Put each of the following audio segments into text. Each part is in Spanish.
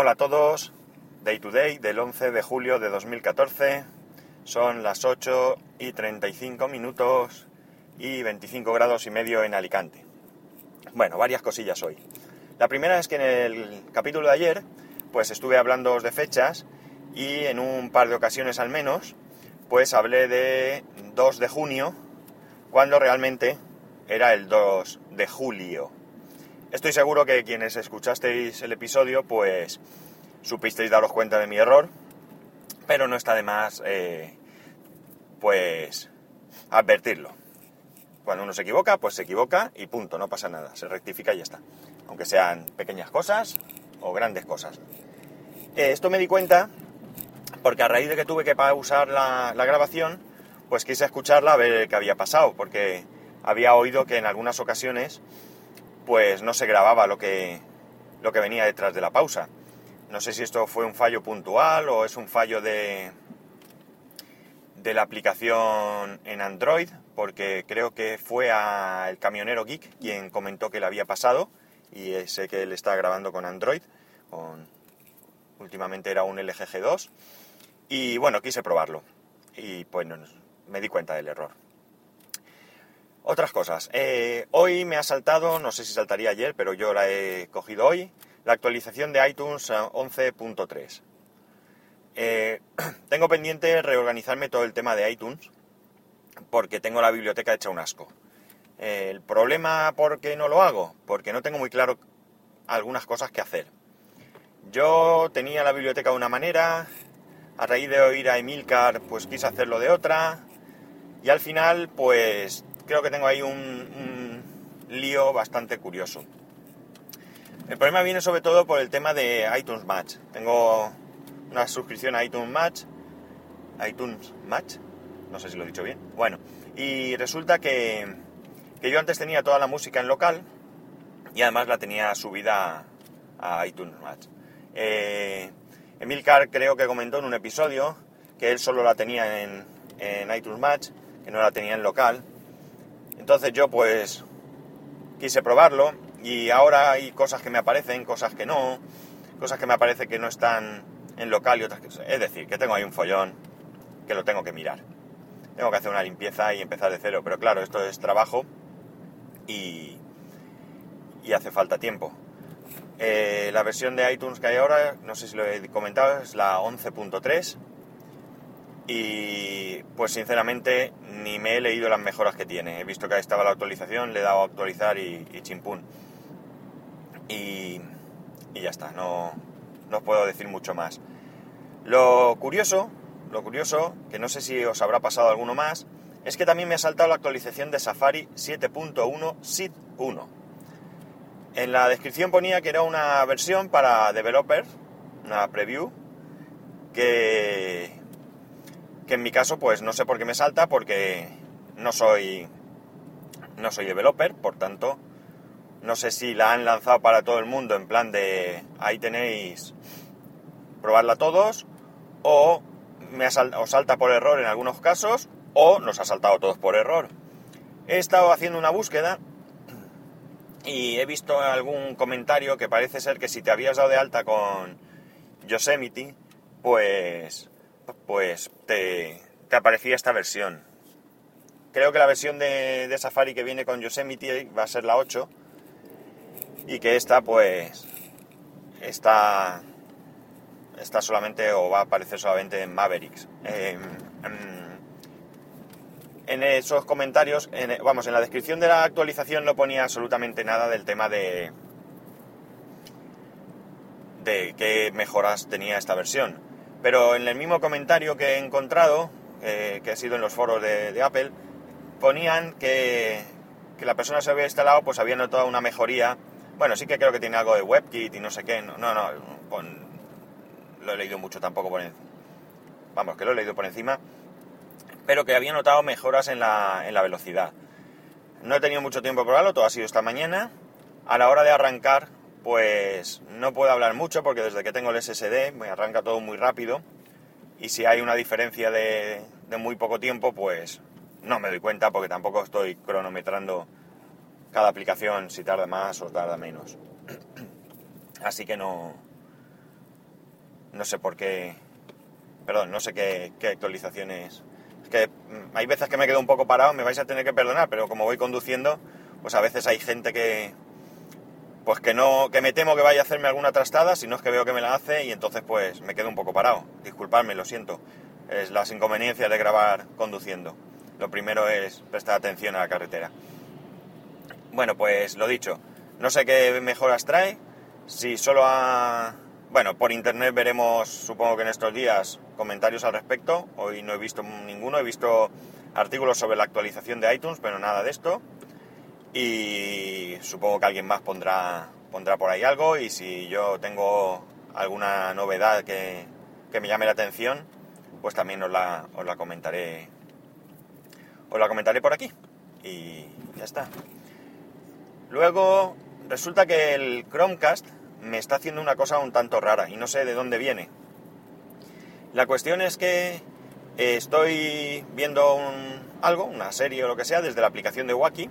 Hola a todos, Day to Day del 11 de julio de 2014. Son las 8 y 35 minutos y 25 grados y medio en Alicante. Bueno, varias cosillas hoy. La primera es que en el capítulo de ayer, pues estuve hablando de fechas y en un par de ocasiones al menos, pues hablé de 2 de junio, cuando realmente era el 2 de julio. Estoy seguro que quienes escuchasteis el episodio, pues supisteis daros cuenta de mi error, pero no está de más, eh, pues, advertirlo. Cuando uno se equivoca, pues se equivoca y punto, no pasa nada, se rectifica y ya está. Aunque sean pequeñas cosas o grandes cosas. Eh, esto me di cuenta porque a raíz de que tuve que pausar la, la grabación, pues quise escucharla a ver qué había pasado, porque había oído que en algunas ocasiones pues no se grababa lo que, lo que venía detrás de la pausa. No sé si esto fue un fallo puntual o es un fallo de, de la aplicación en Android, porque creo que fue a el camionero Geek quien comentó que le había pasado y sé que él está grabando con Android, últimamente era un LG G2 y bueno, quise probarlo y pues me di cuenta del error. Otras cosas. Eh, hoy me ha saltado, no sé si saltaría ayer, pero yo la he cogido hoy, la actualización de iTunes 11.3. Eh, tengo pendiente reorganizarme todo el tema de iTunes porque tengo la biblioteca hecha un asco. Eh, el problema por qué no lo hago, porque no tengo muy claro algunas cosas que hacer. Yo tenía la biblioteca de una manera, a raíz de oír a Emilcar, pues quise hacerlo de otra, y al final, pues creo que tengo ahí un, lío bastante curioso. El problema viene sobre todo por el tema de iTunes Match. Tengo una suscripción a iTunes Match. iTunes Match. No sé si lo he dicho bien. Bueno, y resulta que, yo antes tenía toda la música en local y además la tenía subida a iTunes Match. Eh, Emilcar creo que comentó en un episodio que él solo la tenía en, en iTunes Match, que no la tenía en local. Entonces yo pues quise probarlo y ahora hay cosas que me aparecen, cosas que no, cosas que me aparece que no están en local y otras que... Es decir, que tengo ahí un follón que lo tengo que mirar. Tengo que hacer una limpieza y empezar de cero, pero claro, esto es trabajo y, hace falta tiempo. Eh, la versión de iTunes que hay ahora, no sé si lo he comentado, es la 11.3 y pues sinceramente ni me he leído las mejoras que tiene. He visto que ahí estaba la actualización, le he dado a actualizar y, chimpún. Y, y, ya está, no, no puedo decir mucho más. Lo curioso, lo curioso, que no sé si os habrá pasado alguno más, es que también me ha saltado la actualización de Safari 7.1 SID 1. En la descripción ponía que era una versión para developers, una preview, que que en mi caso pues no sé por qué me salta porque no soy no soy developer, por tanto no sé si la han lanzado para todo el mundo en plan de ahí tenéis probarla todos o me os salta por error en algunos casos o nos ha saltado todos por error. He estado haciendo una búsqueda y he visto algún comentario que parece ser que si te habías dado de alta con Yosemite, pues pues te, aparecía esta versión. Creo que la versión de, Safari que viene con Yosemite va a ser la 8 y que esta pues está está solamente o va a aparecer solamente en Mavericks. Em, em, en esos comentarios, vamos, en la descripción de la actualización no ponía absolutamente nada del tema de de qué mejoras tenía esta versión. Pero en el mismo comentario que he encontrado, eh, que ha sido en los foros de, Apple, ponían que, la persona se había instalado, pues había notado una mejoría. Bueno, sí que creo que tiene algo de WebKit y no sé qué. No, no, lo he leído mucho tampoco por encima. Vamos, que lo he leído por encima. Pero que había notado mejoras en la, en la velocidad. No he tenido mucho tiempo para probarlo, todo ha sido esta mañana. A la hora de arrancar, pues no puedo hablar mucho porque desde que tengo el SSD me arranca todo muy rápido y si hay una diferencia de, muy poco tiempo, pues no me doy cuenta porque tampoco estoy cronometrando cada aplicación si tarda más o tarda menos. Así que no, no sé por qué, perdón, no sé qué, qué actualizaciones. Es que mm, hay veces que me quedo un poco parado, me vais a tener que perdonar, pero como voy conduciendo, pues a veces hay gente que, pues que no, que me temo que vaya a hacerme alguna trastada, si no es que veo que me la hace y entonces pues me quedo un poco parado. Disculpadme, lo siento. Es las inconveniencias de grabar conduciendo. Lo primero es prestar atención a la carretera. Bueno, pues lo dicho, no sé qué mejoras trae. Si solo a... Bueno, por internet veremos, supongo que en estos días, comentarios al respecto. Hoy no he visto ninguno, he visto artículos sobre la actualización de iTunes, pero nada de esto. Y supongo que alguien más pondrá, pondrá por ahí algo. Y si yo tengo alguna novedad que, que me llame la atención, pues también os la, os la comentaré. Os la comentaré por aquí. Y ya está. Luego, resulta que el Chromecast me está haciendo una cosa un tanto rara y no sé de dónde viene. La cuestión es que estoy viendo un, algo, una serie o lo que sea, desde la aplicación de Wacky.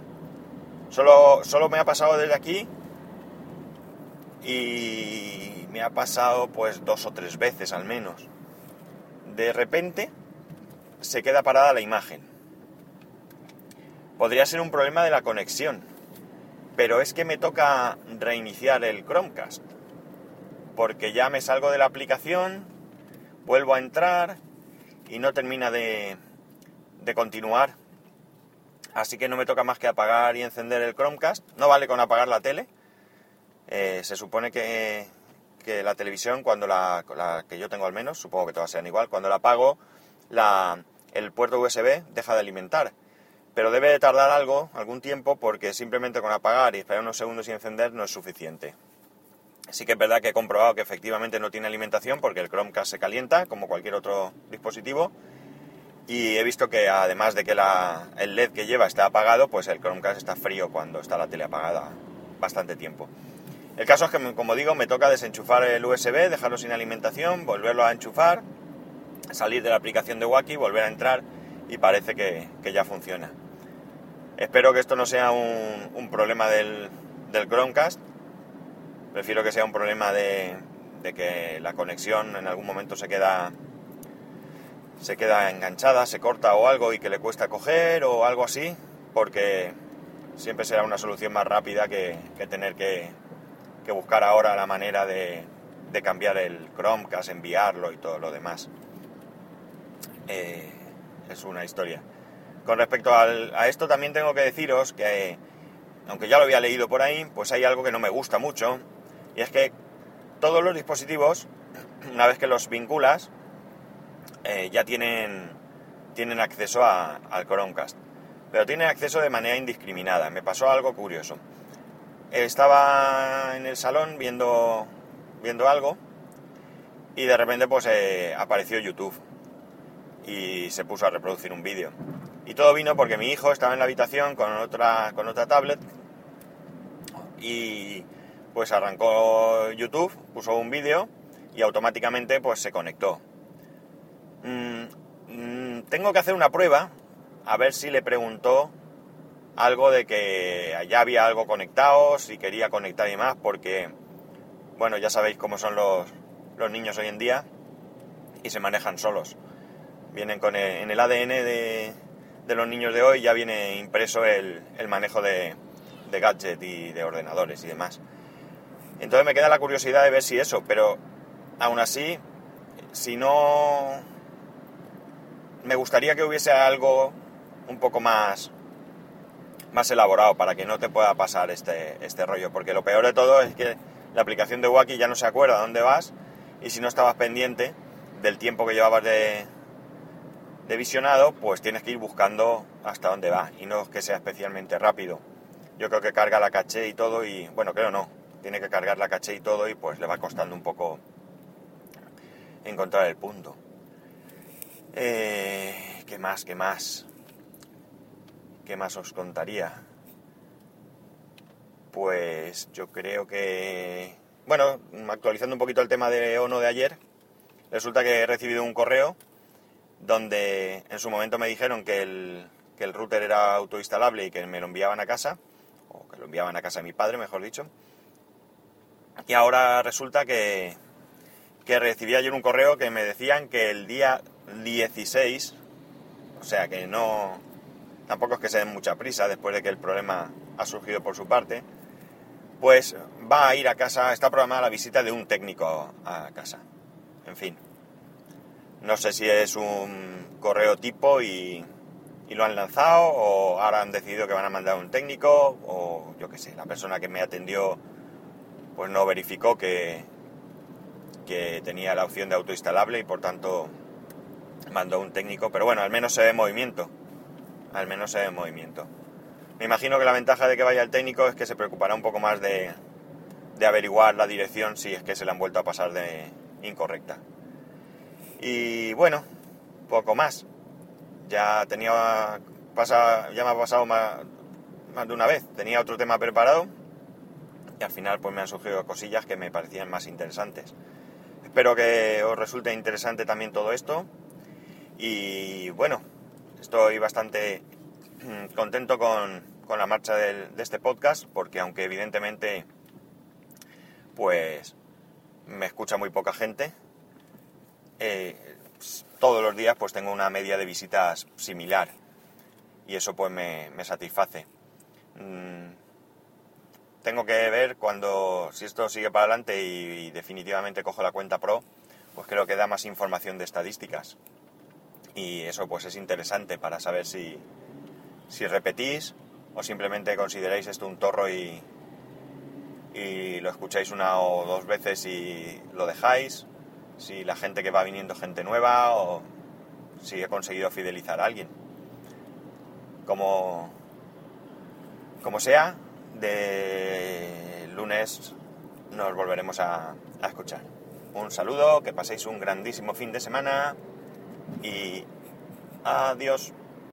Solo, solo me ha pasado desde aquí y me ha pasado pues dos o tres veces al menos. De repente se queda parada la imagen. Podría ser un problema de la conexión pero es que me toca reiniciar el Chromecast, porque ya me salgo de la aplicación, vuelvo a entrar y no termina de, continuar. Así que no me toca más que apagar y encender el Chromecast. No vale con apagar la tele. Eh, se supone que, la televisión, cuando la, que yo tengo al menos, supongo que todas sean igual, cuando la apago, la, el puerto USB deja de alimentar pero debe de tardar algo, algún tiempo, porque simplemente con apagar y esperar unos segundos y encender no es suficiente. Sí que es verdad que he comprobado que efectivamente no tiene alimentación porque el Chromecast se calienta como cualquier otro dispositivo y he visto que además de que el LED que lleva está apagado, pues el Chromecast está frío cuando está la tele apagada bastante tiempo. El caso es que, como digo, me toca desenchufar el USB, dejarlo sin alimentación, volverlo a enchufar, salir de la aplicación de Wacky, volver a entrar y parece que ya funciona. Espero que esto no sea un, problema del, Chromecast. Prefiero que sea un problema de, que la conexión en algún momento se queda se queda enganchada, se corta o algo y que le cuesta coger o algo así, porque siempre será una solución más rápida que, tener que, buscar ahora la manera de, cambiar el Chromecast, enviarlo y todo lo demás. Eh, es una historia. Con respecto a esto también tengo que deciros que, aunque ya lo había leído por ahí, pues hay algo que no me gusta mucho, y es que todos los dispositivos, una vez que los vinculas, eh, ya tienen, tienen acceso al Chromecast. Pero tienen acceso de manera indiscriminada. Me pasó algo curioso. Estaba en el salón viendo, viendo algo y de repente pues eh, apareció YouTube y se puso a reproducir un vídeo. Y todo vino porque mi hijo estaba en la habitación con otra, con otra tablet y pues arrancó YouTube, puso un vídeo y automáticamente pues se conectó. Tengo que hacer una prueba a ver si le preguntó algo de que ya había algo conectado, si quería conectar y más, porque, bueno, ya sabéis cómo son los, los niños hoy en día y se manejan solos. Vienen con en el ADN de, de los niños de hoy ya viene impreso el, manejo de, de gadgets y de ordenadores y demás. Entonces me queda la curiosidad de ver si eso, pero aún así, si no... Me gustaría que hubiese algo un poco más, más elaborado para que no te pueda pasar este, este rollo, porque lo peor de todo es que la aplicación de Wacky ya no se acuerda dónde vas y si no estabas pendiente del tiempo que llevabas de, de visionado, pues tienes que ir buscando hasta dónde va y no que sea especialmente rápido. Yo creo que carga la caché y todo y, bueno, creo no, tiene que cargar la caché y todo y pues le va costando un poco encontrar el punto. Eh, ¿Qué más? ¿Qué más? ¿Qué más os contaría? Pues yo creo que... Bueno, actualizando un poquito el tema de ONO de ayer, resulta que he recibido un correo donde en su momento me dijeron que el, que el router era autoinstalable y que me lo enviaban a casa, o que lo enviaban a casa de mi padre, mejor dicho. Y ahora resulta que, que recibí ayer un correo que me decían que el día 16, o sea que no, tampoco es que se den mucha prisa después de que el problema ha surgido por su parte, pues va a ir a casa, está programada la visita de un técnico a casa. En fin, no sé si es un correo tipo y, lo han lanzado o ahora han decidido que van a mandar un técnico o yo qué sé, la persona que me atendió pues no verificó que, que tenía la opción de autoinstalable y por tanto mandó un técnico, pero bueno, al menos se ve movimiento, al menos se ve movimiento. Me imagino que la ventaja de que vaya el técnico es que se preocupará un poco más de, de averiguar la dirección si es que se le han vuelto a pasar de incorrecta. Y bueno, poco más. Ya tenía pasa, ya me ha pasado más, más de una vez. Tenía otro tema preparado y al final pues me han surgido cosillas que me parecían más interesantes. Espero que os resulte interesante también todo esto. Y bueno, estoy bastante mm, contento con, con la marcha de este podcast, porque aunque evidentemente pues me escucha muy poca gente, eh, todos los días pues tengo una media de visitas similar y eso pues me, me satisface. Mm, tengo que ver cuando, si esto sigue para adelante y, y definitivamente cojo la cuenta pro, pues creo que da más información de estadísticas. Y eso pues es interesante para saber si, si repetís o simplemente consideráis esto un torro y, lo escucháis una o dos veces y lo dejáis. Si la gente que va viniendo gente nueva o si he conseguido fidelizar a alguien. Como, como sea, de lunes nos volveremos a escuchar. Un saludo, que paséis un grandísimo fin de semana y adiós.